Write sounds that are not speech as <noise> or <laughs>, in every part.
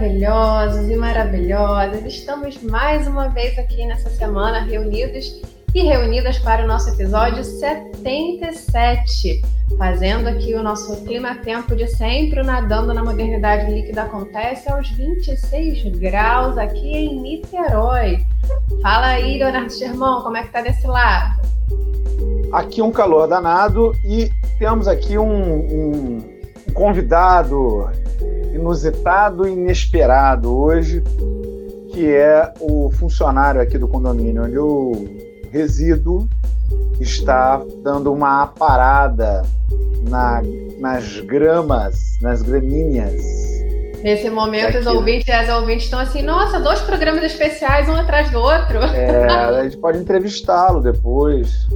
maravilhosos e maravilhosas, estamos mais uma vez aqui nessa semana reunidos e reunidas para o nosso episódio 77, fazendo aqui o nosso clima-tempo de sempre, nadando na modernidade líquida acontece aos 26 graus aqui em Niterói. Fala aí, Leonardo Germão, como é que tá desse lado? Aqui um calor danado e temos aqui um, um convidado inusitado e inesperado hoje, que é o funcionário aqui do condomínio onde eu resido, está dando uma parada na, nas gramas, nas gramíneas. Nesse momento, os ouvintes e as ouvintes estão assim, nossa, dois programas especiais, um atrás do outro. É, <laughs> a gente pode entrevistá-lo depois.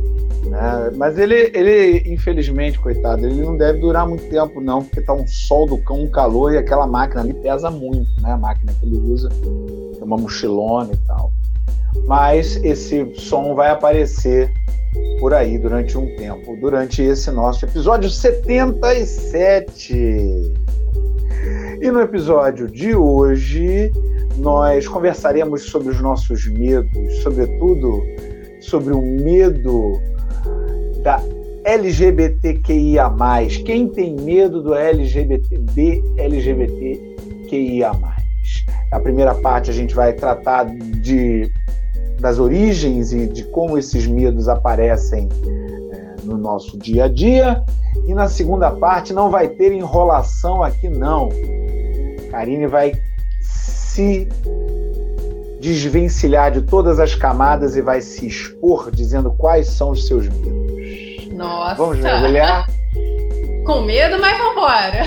Né? Mas ele, ele, infelizmente, coitado, ele não deve durar muito tempo, não, porque tá um sol do cão, um calor, e aquela máquina ali pesa muito, né? A máquina que ele usa, é uma mochilona e tal. Mas esse som vai aparecer por aí durante um tempo, durante esse nosso episódio 77. E no episódio de hoje, nós conversaremos sobre os nossos medos, sobretudo sobre o medo da LGBTQIA+. Quem tem medo do LGBT, de LGBTQIA+. A primeira parte a gente vai tratar de, das origens e de como esses medos aparecem é, no nosso dia a dia. E na segunda parte não vai ter enrolação aqui não. Karine vai se desvencilhar de todas as camadas e vai se expor dizendo quais são os seus medos. Nossa! Vamos mergulhar? Com medo, mas vambora!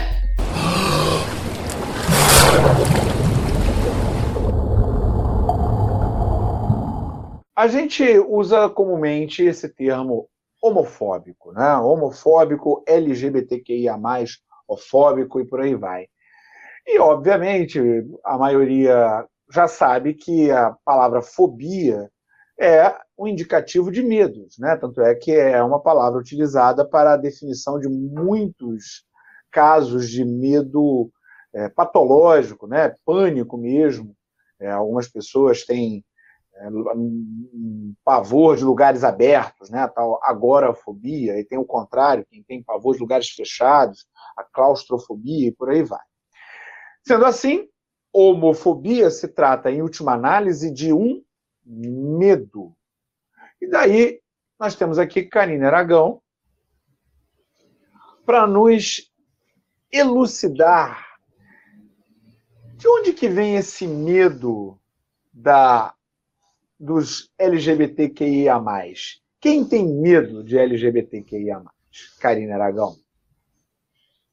A gente usa comumente esse termo homofóbico, né? Homofóbico, LGBTQIA+, homofóbico e por aí vai. E, obviamente, a maioria já sabe que a palavra fobia é um indicativo de medos, né? Tanto é que é uma palavra utilizada para a definição de muitos casos de medo é, patológico, né? Pânico mesmo. É, algumas pessoas têm é, um pavor de lugares abertos, né? A tal agorafobia, e tem o contrário, quem tem pavor de lugares fechados, a claustrofobia e por aí vai. Sendo assim, homofobia se trata, em última análise, de um medo. E daí nós temos aqui Karine Aragão para nos elucidar de onde que vem esse medo da dos LGBTQIA+. Quem tem medo de LGBTQIA+? Karine Aragão.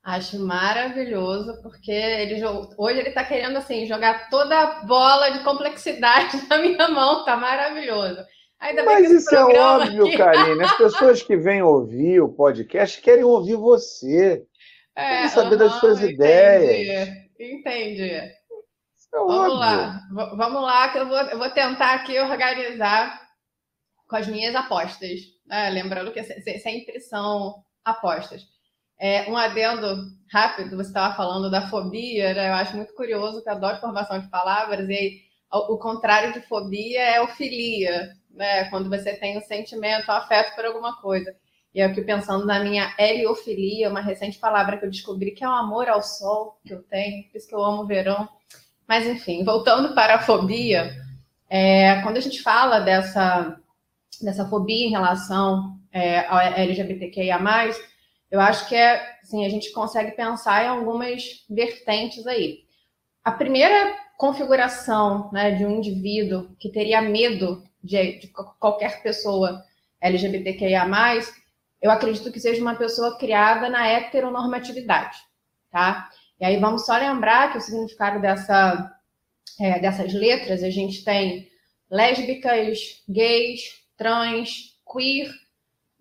Acho maravilhoso, porque ele hoje ele está querendo assim jogar toda a bola de complexidade <laughs> na minha mão, tá maravilhoso. Ainda Mas isso é óbvio, aqui... <laughs> Karine. As pessoas que vêm ouvir o podcast querem ouvir você. É, querem saber das suas entendi, ideias. Entendi. É Vamos óbvio. lá. V vamos lá, que eu vou, eu vou tentar aqui organizar com as minhas apostas. Né? Lembrando que sempre são apostas. É, um adendo rápido, você estava falando da fobia, né? eu acho muito curioso que eu adoro formação de palavras, e aí, o, contrário de fobia é ofilia, né? quando você tem um sentimento, um afeto por alguma coisa. E eu aqui pensando na minha heliofilia, uma recente palavra que eu descobri que é o um amor ao sol que eu tenho, por isso que eu amo o verão. Mas enfim, voltando para a fobia, é, quando a gente fala dessa, dessa fobia em relação é, ao LGBTQIA+, eu acho que é, assim, a gente consegue pensar em algumas vertentes aí. A primeira configuração né, de um indivíduo que teria medo de, de qualquer pessoa LGBTQIA+, eu acredito que seja uma pessoa criada na heteronormatividade, tá? E aí vamos só lembrar que o significado dessa, é, dessas letras, a gente tem lésbicas, gays, trans, queer,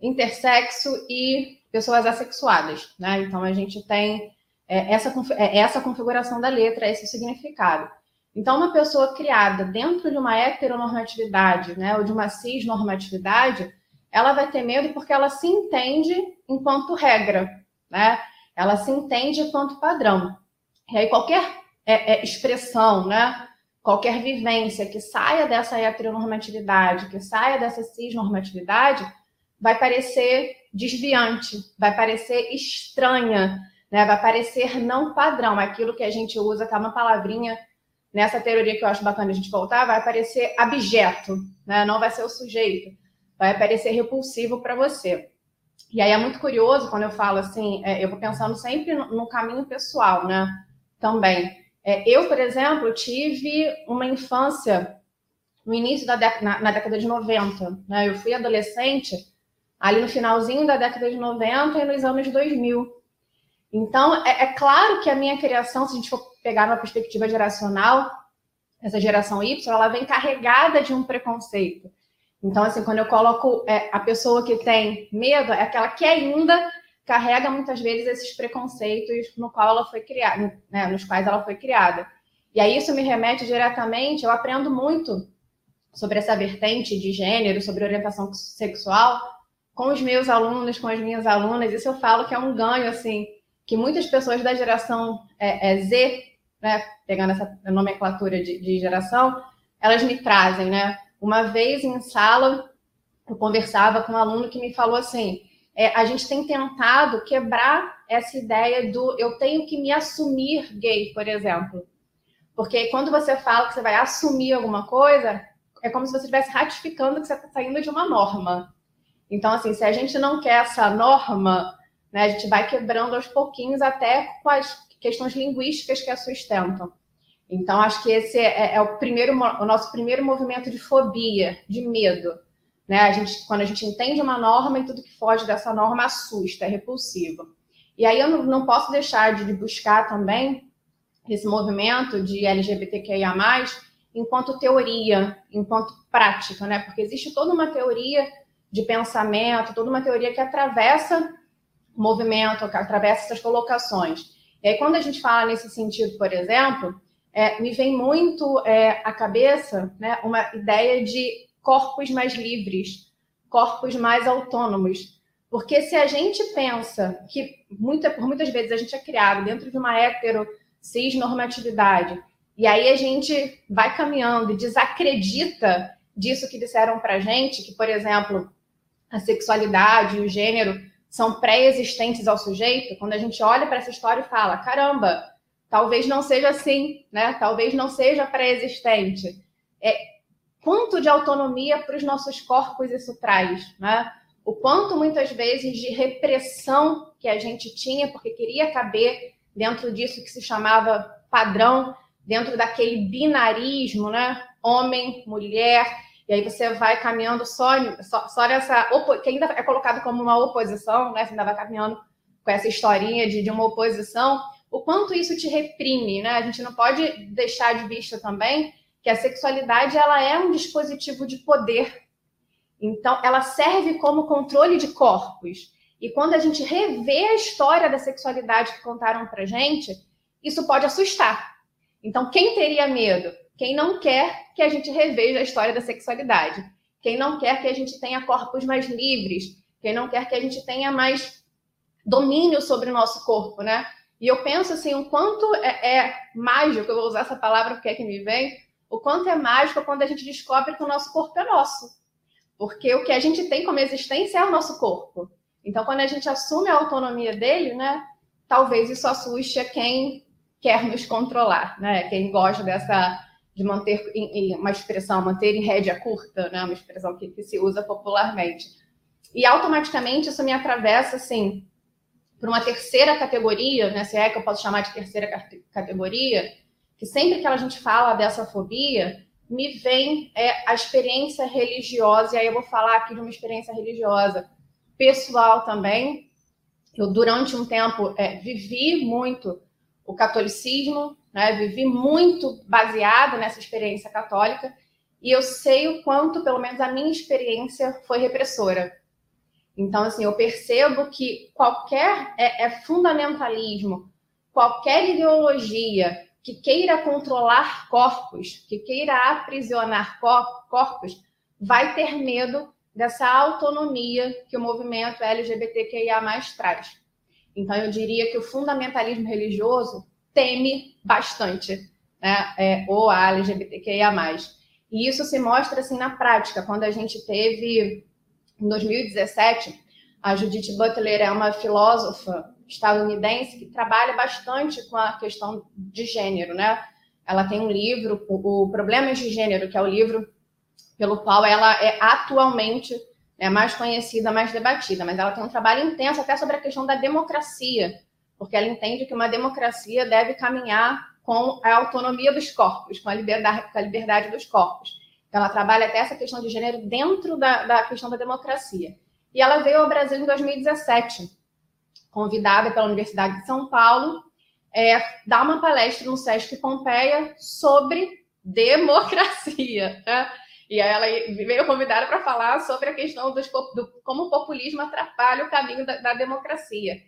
intersexo e pessoas assexuadas, né? Então a gente tem é, essa, é, essa configuração da letra, esse significado. Então, uma pessoa criada dentro de uma heteronormatividade, né, ou de uma cisnormatividade, ela vai ter medo porque ela se entende enquanto regra, né? Ela se entende enquanto padrão. E aí, qualquer é, é, expressão, né? Qualquer vivência que saia dessa heteronormatividade, que saia dessa cisnormatividade, vai parecer desviante, vai parecer estranha, né? vai parecer não padrão. Aquilo que a gente usa, tá uma palavrinha nessa teoria que eu acho bacana a gente voltar, vai parecer abjeto, né? não vai ser o sujeito, vai parecer repulsivo para você. E aí é muito curioso quando eu falo assim, é, eu vou pensando sempre no, no caminho pessoal, né? Também. É, eu, por exemplo, tive uma infância no início da na, na, década de 90. Né? Eu fui adolescente ali no finalzinho da década de 90 e nos anos 2000. Então, é, é claro que a minha criação, se a gente for pegar uma perspectiva geracional, essa geração Y, ela vem carregada de um preconceito. Então, assim, quando eu coloco é, a pessoa que tem medo, é aquela que ainda carrega muitas vezes esses preconceitos no qual ela foi criada, né, nos quais ela foi criada. E aí isso me remete diretamente, eu aprendo muito sobre essa vertente de gênero, sobre orientação sexual, com os meus alunos, com as minhas alunas. Isso eu falo que é um ganho, assim, que muitas pessoas da geração é, é Z, né, pegando essa nomenclatura de, de geração, elas me trazem, né? Uma vez em sala, eu conversava com um aluno que me falou assim: é, a gente tem tentado quebrar essa ideia do eu tenho que me assumir gay, por exemplo. Porque quando você fala que você vai assumir alguma coisa, é como se você estivesse ratificando que você está saindo de uma norma. Então, assim, se a gente não quer essa norma, né, a gente vai quebrando aos pouquinhos até com as questões linguísticas que a sustentam. Então, acho que esse é, é o primeiro, o nosso primeiro movimento de fobia, de medo. Né? A gente, quando a gente entende uma norma e tudo que foge dessa norma assusta, é repulsivo. E aí eu não, não posso deixar de buscar também esse movimento de LGBTQIA+, enquanto teoria, enquanto prática, né? Porque existe toda uma teoria de pensamento, toda uma teoria que atravessa o movimento, que atravessa essas colocações. E aí, quando a gente fala nesse sentido, por exemplo, é, me vem muito é, à cabeça né, uma ideia de corpos mais livres, corpos mais autônomos. Porque se a gente pensa que muita, por muitas vezes a gente é criado dentro de uma hetero cis normatividade, e aí a gente vai caminhando e desacredita disso que disseram para gente, que, por exemplo, a sexualidade e o gênero são pré-existentes ao sujeito, quando a gente olha para essa história e fala, caramba, talvez não seja assim, né? Talvez não seja pré-existente. É, quanto de autonomia para os nossos corpos isso traz, né? O quanto muitas vezes de repressão que a gente tinha porque queria caber dentro disso que se chamava padrão, dentro daquele binarismo, né? Homem, mulher, e aí você vai caminhando só, só, só nessa que ainda é colocado como uma oposição, né? Você ainda vai caminhando com essa historinha de, de uma oposição, o quanto isso te reprime, né? A gente não pode deixar de vista também que a sexualidade ela é um dispositivo de poder. Então, ela serve como controle de corpos. E quando a gente revê a história da sexualidade que contaram para gente, isso pode assustar. Então, quem teria medo? Quem não quer que a gente reveja a história da sexualidade. Quem não quer que a gente tenha corpos mais livres. Quem não quer que a gente tenha mais domínio sobre o nosso corpo, né? E eu penso assim, o quanto é, é mágico, eu vou usar essa palavra porque é que me vem, o quanto é mágico quando a gente descobre que o nosso corpo é nosso. Porque o que a gente tem como existência é o nosso corpo. Então, quando a gente assume a autonomia dele, né, talvez isso assuste a quem quer nos controlar, né? Quem gosta dessa de manter em, em uma expressão, manter em rédea curta, né? Uma expressão que, que se usa popularmente. E automaticamente isso me atravessa assim para uma terceira categoria, né? Se é que eu posso chamar de terceira categoria, que sempre que a gente fala dessa fobia, me vem é, a experiência religiosa, e aí eu vou falar aqui de uma experiência religiosa pessoal também. Eu, durante um tempo, é, vivi muito o catolicismo, né? vivi muito baseado nessa experiência católica, e eu sei o quanto, pelo menos a minha experiência, foi repressora. Então, assim, eu percebo que qualquer é, é fundamentalismo, qualquer ideologia que queira controlar corpos, que queira aprisionar corpos, vai ter medo dessa autonomia que o movimento LGBTQIA traz. Então, eu diria que o fundamentalismo religioso, teme bastante né, é, o LGBTQIA+. E isso se mostra assim na prática, quando a gente teve, em 2017, a Judith Butler é uma filósofa estadunidense que trabalha bastante com a questão de gênero, né? Ela tem um livro, o Problemas de Gênero, que é o livro pelo qual ela é atualmente é mais conhecida, mais debatida, mas ela tem um trabalho intenso até sobre a questão da democracia, porque ela entende que uma democracia deve caminhar com a autonomia dos corpos, com a liberdade, com a liberdade dos corpos. Então, ela trabalha até essa questão de gênero dentro da, da questão da democracia. E ela veio ao Brasil em 2017, convidada pela Universidade de São Paulo, é, dar uma palestra no Sesc Pompeia sobre democracia. Né? E ela veio convidada para falar sobre a questão dos, do, como o populismo atrapalha o caminho da, da democracia.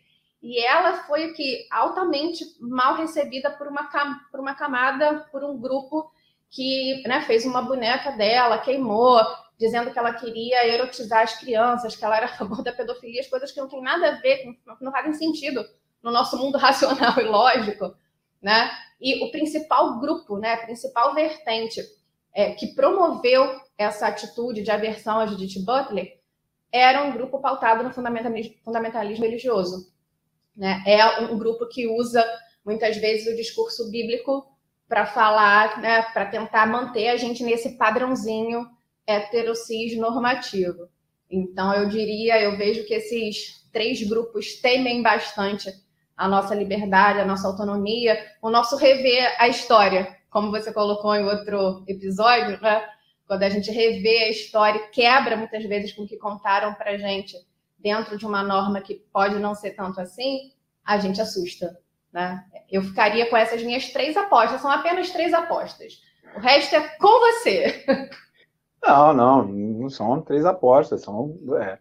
E ela foi o que altamente mal recebida por uma, por uma camada, por um grupo que né, fez uma boneca dela, queimou, dizendo que ela queria erotizar as crianças, que ela era a <laughs> favor da pedofilia, as coisas que não têm nada a ver, não fazem sentido no nosso mundo <laughs> racional e lógico, né? E o principal grupo, né, a principal vertente é, que promoveu essa atitude de aversão a Judith Butler era um grupo pautado no fundamentalismo religioso. Né? É um grupo que usa muitas vezes o discurso bíblico para falar, né, para tentar manter a gente nesse padrãozinho heterocis normativo. Então, eu diria, eu vejo que esses três grupos temem bastante a nossa liberdade, a nossa autonomia, o nosso rever a história, como você colocou em outro episódio, né? quando a gente revê a história, quebra muitas vezes com o que contaram para gente dentro de uma norma que pode não ser tanto assim, a gente assusta. Né? Eu ficaria com essas minhas três apostas, são apenas três apostas. O resto é com você. Não, não, não são três apostas, são. É,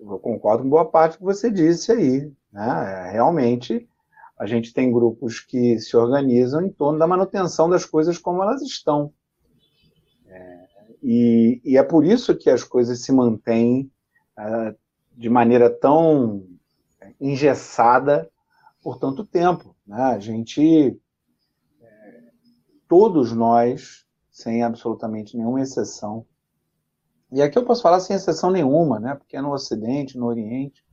eu concordo com boa parte do que você disse aí. Né? É, realmente a gente tem grupos que se organizam em torno da manutenção das coisas como elas estão. É, e, e, é por isso que as coisas se mantêm é, de maneira tão engessada por tanto tempo. Né? A gente, é, todos nós, sem absolutamente nenhuma exceção, e aqui eu posso falar sem exceção nenhuma, né? porque é no Ocidente, no Oriente,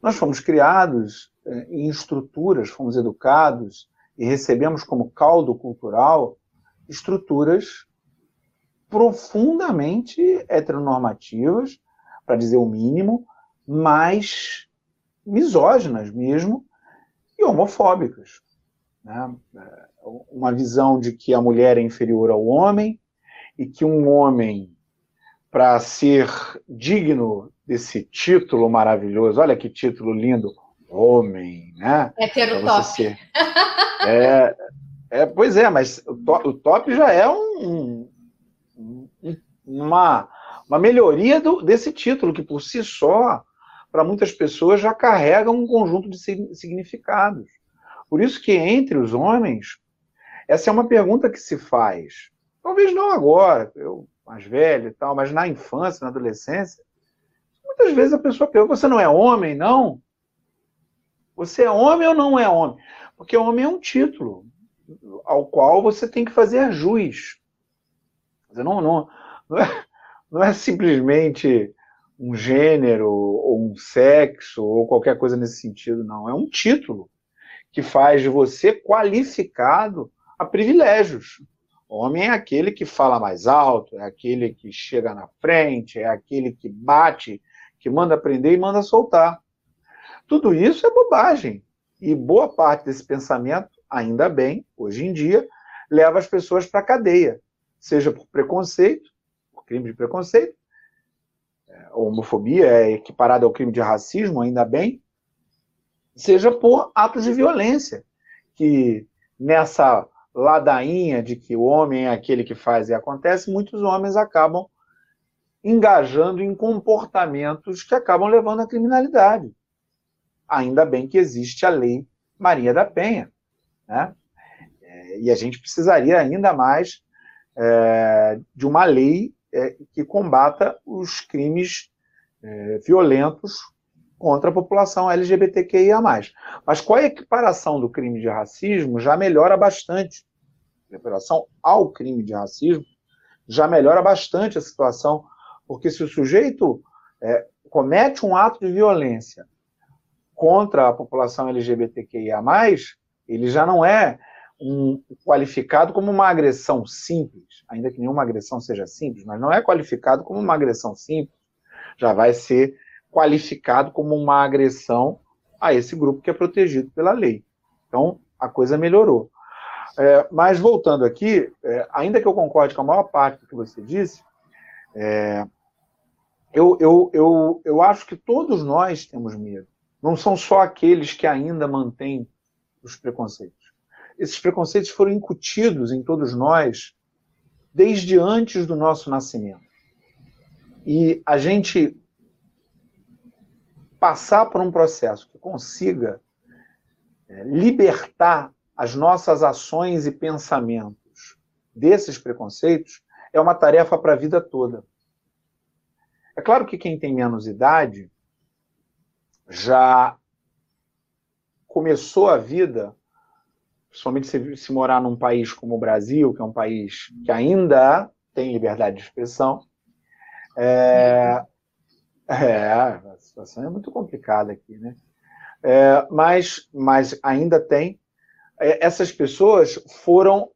nós fomos criados eh, em estruturas, fomos educados e recebemos como caldo cultural estruturas profundamente heteronormativas, para dizer o mínimo, mas misóginas mesmo e homofóbicas. Né? Uma visão de que a mulher é inferior ao homem e que um homem, para ser digno desse título maravilhoso. Olha que título lindo, homem, né? É ter o top. Ser... É, é, pois é, mas o top, o top já é um, um, uma, uma melhoria do, desse título, que por si só, para muitas pessoas, já carrega um conjunto de significados. Por isso que entre os homens, essa é uma pergunta que se faz. Talvez não agora, eu mais velho e tal, mas na infância, na adolescência, Muitas vezes a pessoa pergunta: você não é homem, não? Você é homem ou não é homem? Porque homem é um título ao qual você tem que fazer jus. Não, não, não, é, <laughs> não é simplesmente um gênero ou um sexo ou qualquer coisa nesse sentido, não. É um título que faz de você qualificado a privilégios. Homem é aquele que fala mais alto, é aquele que chega na frente, é aquele que bate que manda prender e manda soltar. Tudo isso é bobagem. E boa parte desse pensamento, ainda bem, hoje em dia, leva as pessoas para a cadeia, seja por preconceito, por crime de preconceito, homofobia é equiparada ao crime de racismo, ainda bem, seja por atos de violência, que nessa ladainha de que o homem é aquele que faz e acontece, muitos homens acabam engajando em comportamentos que acabam levando à criminalidade. Ainda bem que existe a lei Maria da Penha. Né? É, e a gente precisaria ainda mais é, de uma lei é, que combata os crimes é, violentos contra a população LGBTQIA+. Mas com a equiparação do crime de racismo já melhora bastante. A equiparação ao crime de racismo já melhora bastante a situação, porque se o sujeito é, comete um ato de violência contra a população LGBTQIA+, ele já não é um, qualificado como uma agressão simples, ainda que nenhuma agressão seja simples, mas não é qualificado como uma agressão simples, já vai ser qualificado como uma agressão a esse grupo que é protegido pela lei. Então, a coisa melhorou. É, mas voltando aqui, é, ainda que eu concorde com a maior parte do que você disse, é, eu, eu, eu, eu acho que todos nós temos medo. Não são só aqueles que ainda mantêm os preconceitos. Esses preconceitos foram incutidos em todos nós desde antes do nosso nascimento. E a gente passar por um processo que consiga é, libertar as nossas ações e pensamentos desses preconceitos é uma tarefa para a vida toda. É claro que quem tem menos idade já começou a vida, principalmente se, se morar num país como o Brasil, que é um país que ainda tem liberdade de expressão, é, é, a situação é muito complicada aqui, né? É, mas, mas ainda tem. É, essas pessoas foram,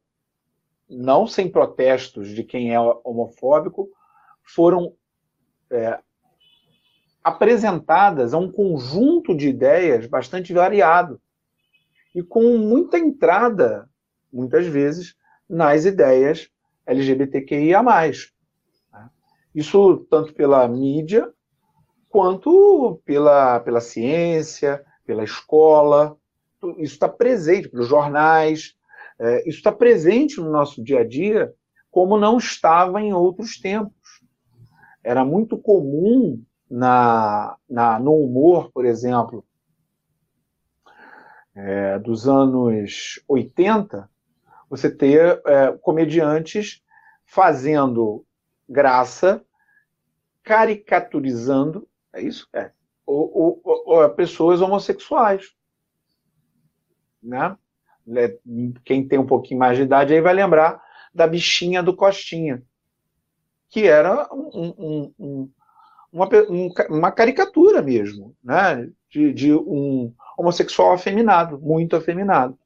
não sem protestos de quem é homofóbico, foram é, apresentadas a um conjunto de ideias bastante variado e com muita entrada, muitas vezes, nas ideias LGBTQIA+. Né? Isso tanto pela mídia quanto pela, pela ciência, pela escola. Isso está presente pelos jornais, é, isso está presente no nosso dia a dia, como não estava em outros tempos. Era muito comum na, na, no humor, por exemplo, é, dos anos 80, você ter é, comediantes fazendo graça, caricaturizando é isso? É. Pessoas homossexuais. Né? Quem tem um pouquinho mais de idade aí vai lembrar da bichinha do Costinha, que era um, um, um, uma, uma, caricatura mesmo, né? de, de um homossexual afeminado, muito afeminado.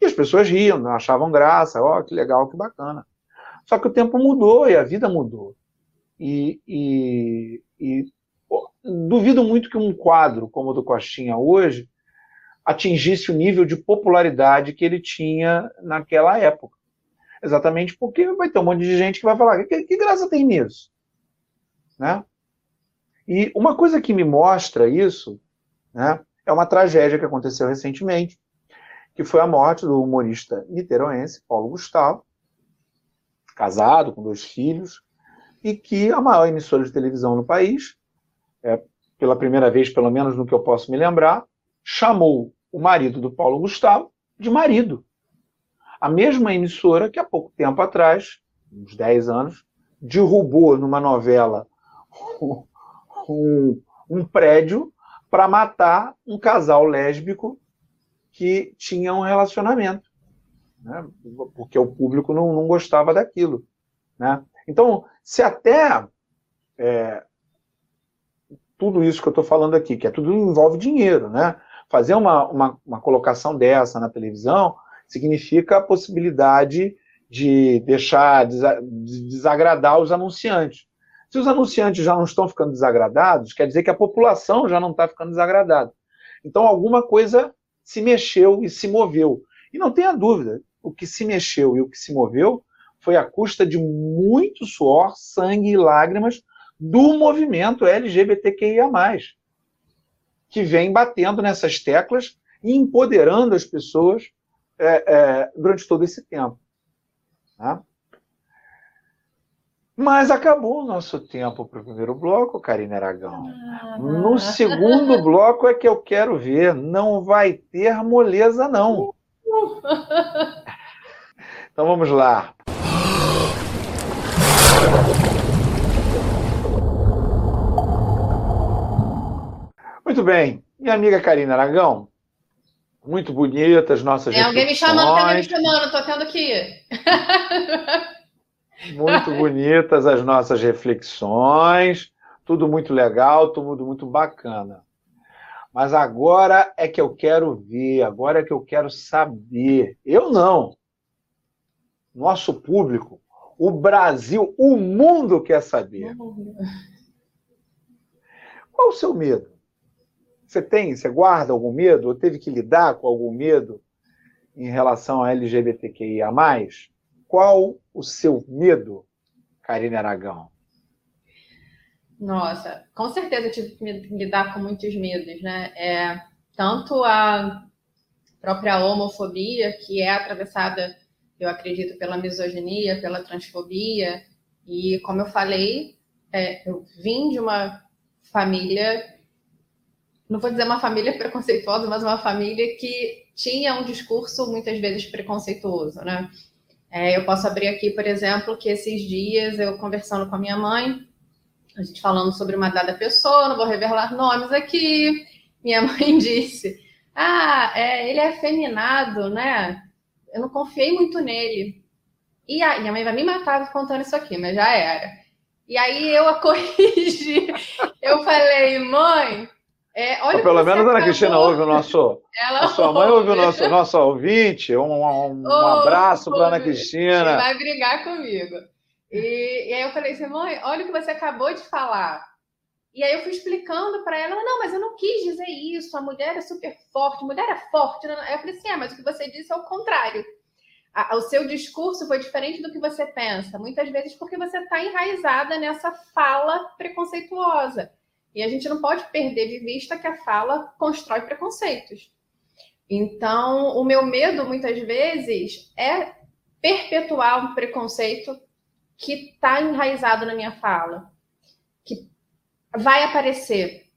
E as pessoas riam, achavam graça, ó, oh, que legal, que bacana. Só que o tempo mudou e a vida mudou. E, e, e duvido muito que um quadro como o do Costinha hoje atingisse o nível de popularidade que ele tinha naquela época. Exatamente porque vai ter um monte de gente que vai falar: que, que graça tem nisso? Né? E uma coisa que me mostra isso né, é uma tragédia que aconteceu recentemente, que foi a morte do humorista niteroense Paulo Gustavo, casado com dois filhos, e que a maior emissora de televisão no país é, pela primeira vez, pelo menos no que eu posso me lembrar, chamou o marido do Paulo Gustavo de marido. A mesma emissora que há pouco tempo atrás, uns 10 anos, derrubou numa novela <laughs> um, um prédio para matar um casal lésbico que tinha um relacionamento, né? porque o público não, não gostava daquilo. Né? Então, se até é, tudo isso que eu estou falando aqui, que é tudo envolve dinheiro, né? Fazer uma, uma, uma colocação dessa na televisão significa a possibilidade de deixar de desagradar os anunciantes. Se os anunciantes já não estão ficando desagradados, quer dizer que a população já não está ficando desagradada. Então alguma coisa se mexeu e se moveu. E não tenha dúvida, o que se mexeu e o que se moveu foi à custa de muito suor, sangue e lágrimas do movimento LGBTQIA, que vem batendo nessas teclas e empoderando as pessoas é, é, durante todo esse tempo. Tá? Mas acabou o nosso tempo para o primeiro bloco, Karina Aragão. Ah. No segundo bloco é que eu quero ver. Não vai ter moleza, não. Então vamos lá. Muito bem. Minha amiga Karina Aragão, muito bonitas nossas Tem alguém me chamando, tem alguém me chamando, tô tendo que ir. <laughs> muito bonitas as nossas reflexões, tudo muito legal, tudo muito bacana. Mas agora é que eu quero ver, agora é que eu quero saber. Eu não. Nosso público, o Brasil, o mundo quer saber. Qual o seu medo? Você tem, você guarda algum medo? Ou teve que lidar com algum medo em relação a LGBTQIA? Qual o seu medo, Karine Aragão? Nossa, com certeza eu tive que lidar com muitos medos, né? É, tanto a própria homofobia, que é atravessada, eu acredito, pela misoginia, pela transfobia, e como eu falei, é, eu vim de uma família não vou dizer uma família <laughs> preconceituosa, mas uma família que tinha um discurso muitas vezes preconceituoso, né? É, eu posso abrir aqui, por exemplo, que esses dias eu conversando com a minha mãe, a gente falando sobre uma dada pessoa, não vou revelar nomes aqui, minha <laughs> mãe disse: Ah, é, ele é afeminado, né? Eu não confiei muito nele. E a minha mãe vai me matar contando isso aqui, mas já era. E aí eu a <laughs> corrigi. Eu falei, mãe, é, olha pelo menos a Ana Cristina ouve o nosso. Ela a sua mãe ouve o nosso, nosso ouvinte. Um, um, um <laughs> abraço para Ana Cristina. Vai brigar comigo. E, e, aí eu falei assim, mãe, olha o que você acabou de falar. E aí eu fui explicando para ela, não, mas eu não quis dizer isso, a mulher é super forte, a mulher é forte. Aí eu falei assim, é, mas o que você disse é o contrário. o seu discurso foi diferente do que você pensa, muitas vezes porque você está enraizada nessa fala preconceituosa. E a gente não pode perder de vista que a fala constrói preconceitos. Então, o meu medo, muitas vezes, é perpetuar um preconceito que está enraizado na minha fala, que vai aparecer.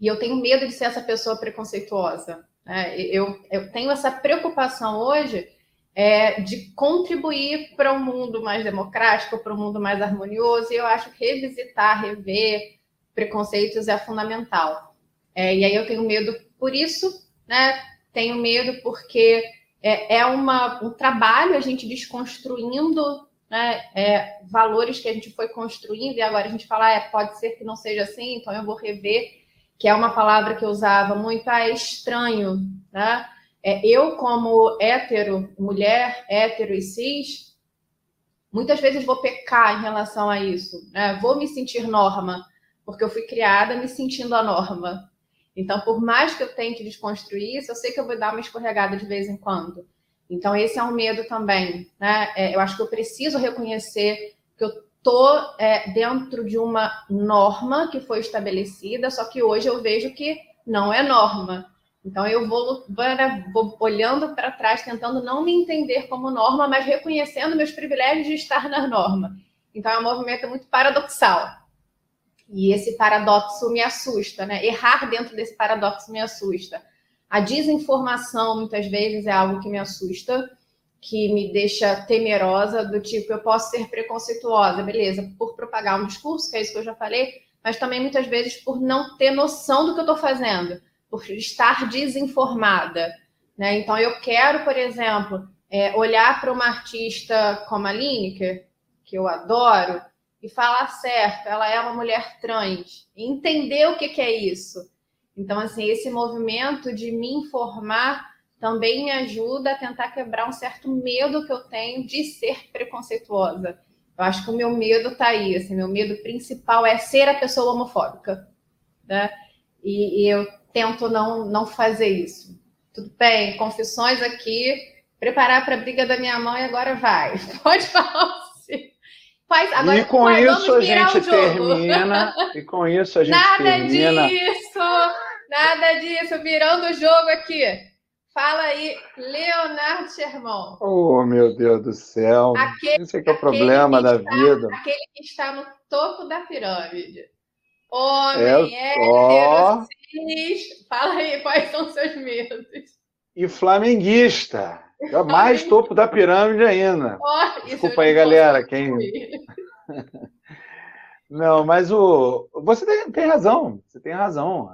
E eu tenho medo de ser essa pessoa preconceituosa. Né? Eu, eu tenho essa preocupação hoje é, de contribuir para um mundo mais democrático, para um mundo mais harmonioso, e eu acho que revisitar, rever, preconceitos é fundamental. É, e aí eu tenho medo por isso, né? Tenho medo porque é, é uma, um trabalho a gente desconstruindo né, é, valores que a gente foi construindo e agora a gente fala, ah, é, pode ser que não seja assim, então eu vou rever, que é uma palavra que eu usava muito, ah, é estranho, né? É, eu, como hétero, mulher, hétero e cis, muitas vezes vou pecar em relação a isso, né? Vou me sentir norma, porque eu fui criada me sentindo a norma. Então, por mais que eu tente desconstruir isso, eu sei que eu vou dar uma escorregada de vez em quando. Então, esse é um medo também. Né? É, eu acho que eu preciso reconhecer que eu estou é, dentro de uma norma que foi estabelecida, só que hoje eu vejo que não é norma. Então, eu vou, vou olhando para trás, tentando não me entender como norma, mas reconhecendo meus privilégios de estar na norma. Então, é um movimento muito paradoxal. E esse paradoxo me assusta, né? Errar dentro desse paradoxo me assusta. A desinformação, muitas vezes, é algo que me assusta, que me deixa temerosa, do tipo, eu posso ser preconceituosa, beleza, por propagar um discurso, que é isso que eu já falei, mas também muitas vezes por não ter noção do que eu estou fazendo, por estar desinformada. Né? Então, eu quero, por exemplo, é, olhar para uma artista como a Lineker, que eu adoro, e falar certo, ela é uma mulher trans, entender o que, que é isso. Então, assim, esse movimento de me informar também me ajuda a tentar quebrar um certo medo que eu tenho de ser preconceituosa. Eu acho que o meu medo está aí, assim, meu medo principal é ser a pessoa homofóbica, né? E, e eu tento não, não fazer isso. Tudo bem, confissões aqui, preparar para a briga da minha mãe, agora vai. <laughs> Pode falar Faz, agora, e com isso a gente termina. E com isso a gente nada termina. Nada disso, nada disso. Virando o jogo aqui. Fala aí, Leonardo Sherman. Oh, meu Deus do céu. Aquele, Esse é, que é o problema da está, vida. Aquele que está no topo da pirâmide. Homem, é cis. Fala aí, quais são seus medos? E flamenguista. É mais topo da pirâmide ainda. Oh, Desculpa aí, galera. Quem... <laughs> Não, mas o você tem, tem, razão. Você tem razão.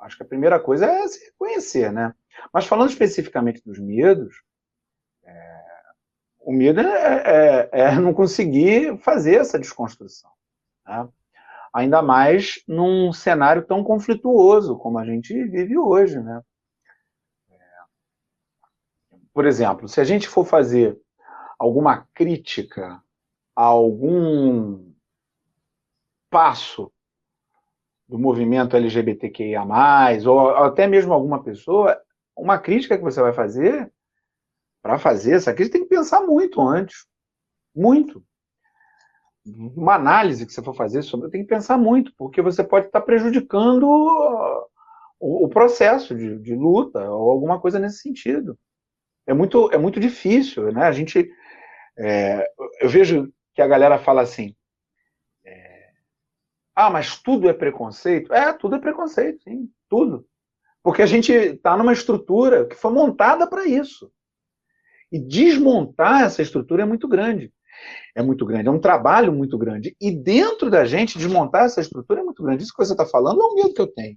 Acho que a primeira coisa é se reconhecer, né? Mas falando especificamente dos medos, é, o medo é, é, é, não conseguir fazer essa desconstrução. Né? Ainda mais num cenário tão conflituoso como a gente vive hoje, né? Por exemplo, se a gente for fazer alguma crítica a algum passo do movimento LGBTQIA+, ou até mesmo alguma pessoa, uma crítica que você vai fazer, para fazer essa crítica, tem que pensar muito antes. Muito. Uma análise que você for fazer sobre, tem que pensar muito, porque você pode estar prejudicando o, o processo de, de, luta, ou alguma coisa nesse sentido. É muito, é muito difícil, né? A gente. É, eu vejo que a galera fala assim, ah, mas tudo é preconceito? É, tudo é preconceito, sim, tudo. Porque a gente está numa estrutura que foi montada para isso. E desmontar essa estrutura é muito grande. É muito grande, é um trabalho muito grande. E dentro da gente, desmontar essa estrutura é muito grande. Isso que você está falando é um medo que eu tenho.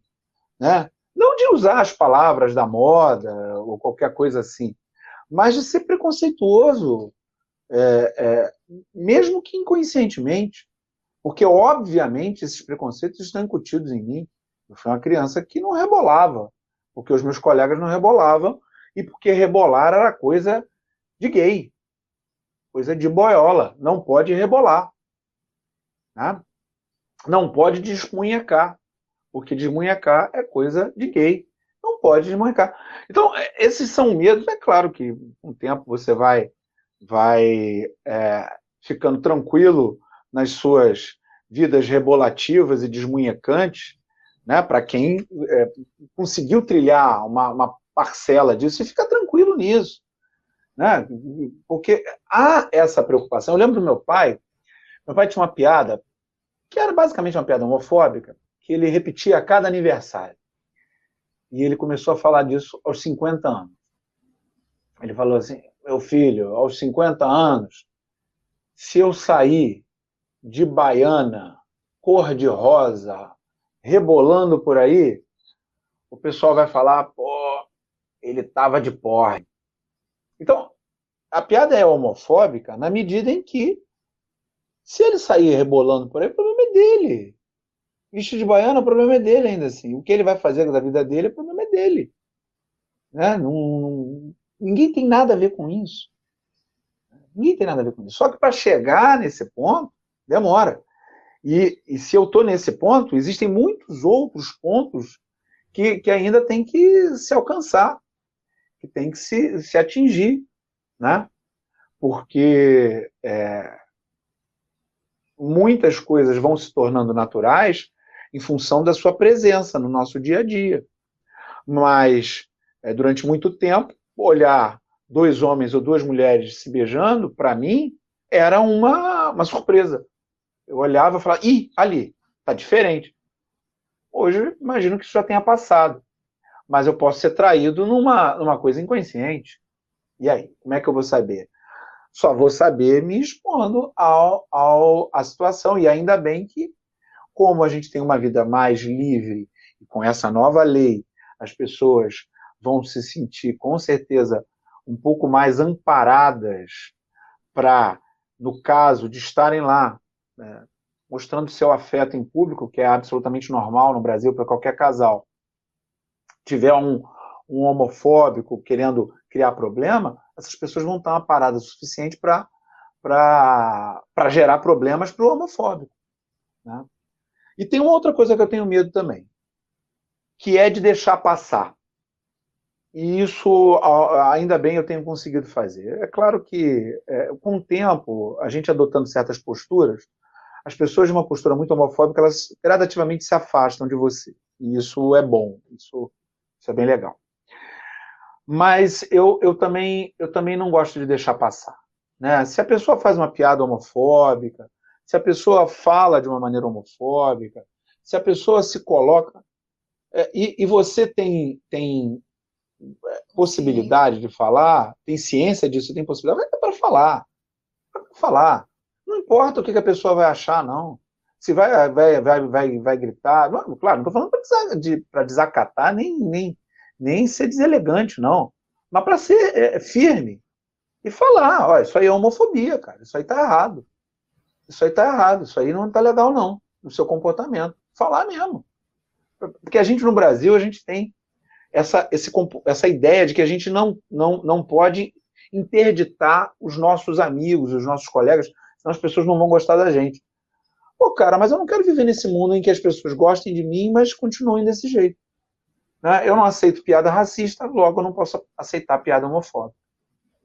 Né? Não de usar as palavras da moda ou qualquer coisa assim, mas de ser preconceituoso, é, é, mesmo que inconscientemente. Porque, obviamente, esses preconceitos estão incutidos em mim. Eu fui uma criança que não rebolava, porque os meus colegas não rebolavam, e porque rebolar era coisa de gay, coisa de boiola. Não pode rebolar. Né? Não pode desmunhecar, porque desmunhecar é coisa de gay. Pode desmunhecar. Então, é, esses são medos. É claro que com o tempo você vai, vai é, ficando tranquilo nas suas vidas rebolativas e desmunhecantes, né, para quem é, conseguiu trilhar uma, uma, parcela disso, e fica tranquilo nisso. Né? Porque há essa preocupação. Eu lembro do meu pai, meu pai tinha uma piada, que era basicamente uma piada homofóbica, que ele repetia a cada aniversário. E ele começou a falar disso aos 50 anos. Ele falou assim: meu filho, aos 50 anos, se eu sair de baiana, cor de rosa, rebolando por aí, o pessoal vai falar, pô, ele tava de porre. Então, a piada é homofóbica na medida em que, se ele sair rebolando por aí, o problema é dele. Visto de baiana, o problema é dele ainda assim. O que ele vai fazer da vida dele, o problema é dele. Né? Não, ninguém tem nada a ver com isso. Ninguém tem nada a ver com isso. Só que para chegar nesse ponto, Demora. E, e se eu estou nesse ponto, existem muitos outros pontos que, que ainda tem que se alcançar, que tem que se, se atingir, né? Porque é, muitas coisas vão se tornando naturais em função da sua presença no nosso dia a dia. Mas, é, durante muito tempo, olhar dois homens ou duas mulheres se beijando, para mim, era uma, uma surpresa. Eu olhava e falava, ih, ali, tá diferente. Hoje, imagino que isso já tenha passado. Mas eu posso ser traído numa, numa coisa inconsciente. E aí, como é que eu vou saber? Só vou saber me expondo ao, ao, à situação. E ainda bem que, como a gente tem uma vida mais livre, e com essa nova lei, as pessoas vão se sentir, com certeza, um pouco mais amparadas para, no caso de estarem lá é, mostrando seu afeto em público, que é absolutamente normal no Brasil para qualquer casal, tiver um, um homofóbico querendo criar problema, essas pessoas vão estar uma parada suficiente para gerar problemas para o homofóbico. Né? E tem uma outra coisa que eu tenho medo também, que é de deixar passar. E isso, ainda bem, eu tenho conseguido fazer. É claro que, é, com o tempo, a gente adotando certas posturas, as pessoas de uma postura muito homofóbica, elas gradativamente se afastam de você. E isso é bom, isso, isso é bem legal. Mas eu, eu, também, eu também não gosto de deixar passar. Né? Se a pessoa faz uma piada homofóbica, se a pessoa fala de uma maneira homofóbica, se a pessoa se coloca. É, e, e, você tem, tem é, possibilidade de falar, tem ciência disso, tem possibilidade, vai para falar. Para falar. Não importa o que a pessoa vai achar, não. Se vai, vai, vai, vai, vai gritar. Não, claro, não estou falando para desacatar, nem, nem, nem ser deselegante, não. Mas para ser é, firme e falar: ó, isso aí é homofobia, cara. Isso aí tá errado. Isso aí tá errado. Isso aí não tá legal, não, no seu comportamento. Falar mesmo. Porque a gente no Brasil, a gente tem essa, esse, essa ideia de que a gente não, não, não pode interditar os nossos amigos, os nossos colegas, senão as pessoas não vão gostar da gente. Pô, cara, mas eu não quero viver nesse mundo em que as pessoas gostem de mim, mas continuem desse jeito. Né? Eu não aceito piada racista, logo eu não posso aceitar piada homofóbica.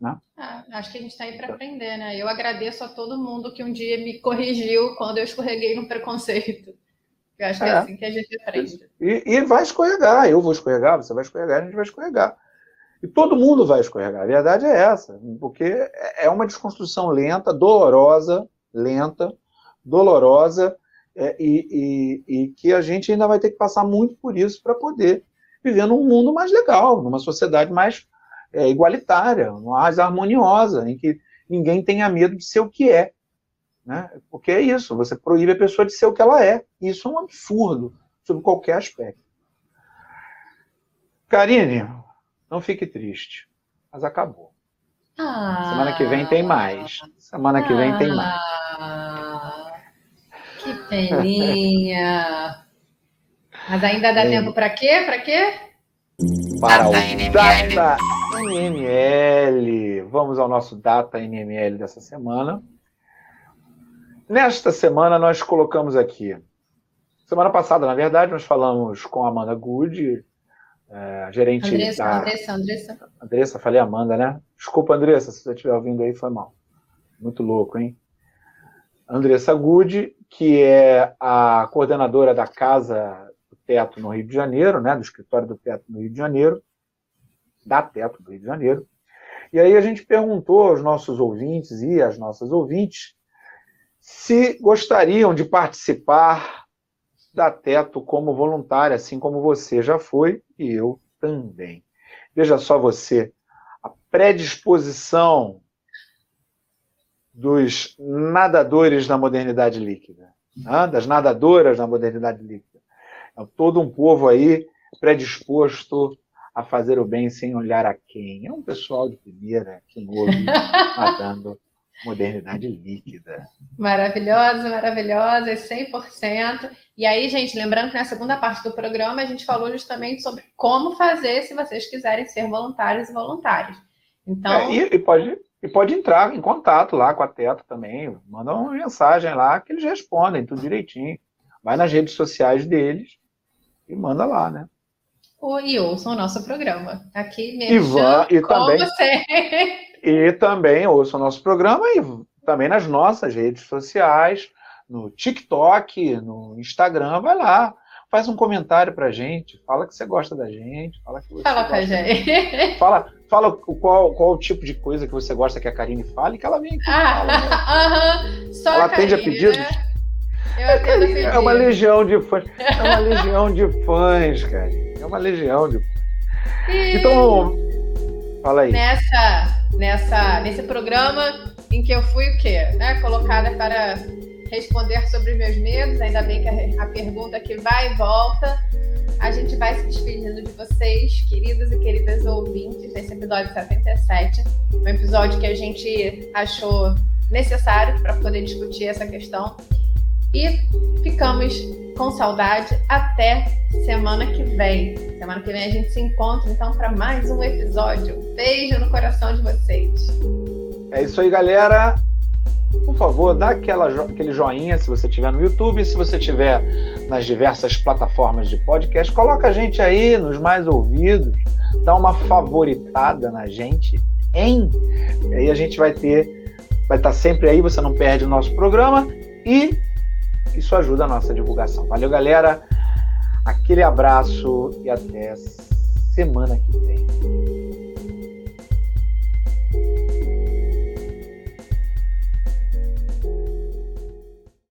Né? Ah, acho que a gente está aí para aprender, né? Eu agradeço a todo mundo que um dia me corrigiu quando eu escorreguei no preconceito. Eu acho que é, é assim que a gente aprende. E, e, vai escorregar, eu vou escorregar, você vai escorregar, a gente vai escorregar. E todo mundo vai escorregar. A verdade é essa, porque é uma desconstrução lenta, dolorosa, lenta, dolorosa, é, e, e, e, que a gente ainda vai ter que passar muito por isso para poder viver num mundo mais legal, numa sociedade mais é, igualitária, mais harmoniosa, em que ninguém tenha medo de ser o que é. Né? Porque é isso, você proíbe a pessoa de ser o que ela é. Isso é um absurdo, sob qualquer aspecto. Karine, não fique triste, mas acabou. Ah, Semana que vem tem mais. Semana que vem tem mais. Ah, que peninha. Mas ainda dá é. tempo para quê? Para quê? Para o. Data NML. Vamos ao nosso Data NML dessa semana. Nesta semana nós colocamos aqui. Semana passada, na verdade, nós falamos com a Amanda Good, é, gerente Andressa, da... Andressa, Andressa. Andressa, falei Amanda, né? Desculpa, Andressa, se você estiver ouvindo aí, foi mal. Muito louco, hein? Andressa Good, que é a coordenadora da Casa do Teto no Rio de Janeiro, né? Do escritório do Teto no Rio de Janeiro, da Teto do Rio de Janeiro. E aí a gente perguntou aos nossos ouvintes e às nossas ouvintes se gostariam de participar da Teto como voluntária, assim como você já foi e eu também. Veja só você, a predisposição dos nadadores da modernidade líquida, né? das nadadoras da modernidade líquida. É todo um povo aí predisposto a fazer o bem sem olhar a quem. É um pessoal de primeira, quem ouve <laughs> nadando modernidade líquida. Maravilhosa, maravilhosa, 100%. E aí, gente, lembrando que na segunda parte do programa a gente falou justamente sobre como fazer se vocês quiserem ser voluntários e voluntários. Então... É, e, e, pode, e pode entrar em contato lá com a Teto também, manda uma mensagem lá que eles respondem tudo direitinho. Vai nas redes sociais deles e manda lá, né? E ouçam o nosso programa. Aqui mesmo. E, <laughs> e também, você. E também ouça o nosso programa e também nas nossas redes sociais, no TikTok, no Instagram, vai lá. Faz um comentário pra gente, fala que você gosta da gente, fala que você Fala com a gente. <laughs> Fala, fala qual, qual o tipo de coisa que você gosta que a Karine fale, que ela vem aqui. Ah, fala, né? <laughs> Só ela atende a pedidos. Né? A pedidos. É uma legião de fãs. É uma legião de fãs, cara. É uma legião de. Então, fala aí. Nessa nessa, nesse programa em que eu fui o quê? Né? Colocada para responder sobre meus medos, ainda bem que a, a pergunta que vai e volta. A gente vai se despedindo de vocês, queridos e queridas ouvintes, desse episódio 77. Um episódio que a gente achou necessário para poder discutir essa questão. E ficamos com saudade até semana que vem. Semana que vem a gente se encontra então para mais um episódio. Beijo no coração de vocês. É isso aí, galera. Por favor, dá aquela, aquele joinha se você estiver no YouTube, se você estiver nas diversas plataformas de podcast, coloca a gente aí nos mais ouvidos, dá uma favoritada na gente, hein? E aí a gente vai ter, vai estar sempre aí, você não perde o nosso programa e isso ajuda a nossa divulgação. Valeu, galera. Aquele abraço e até semana que vem.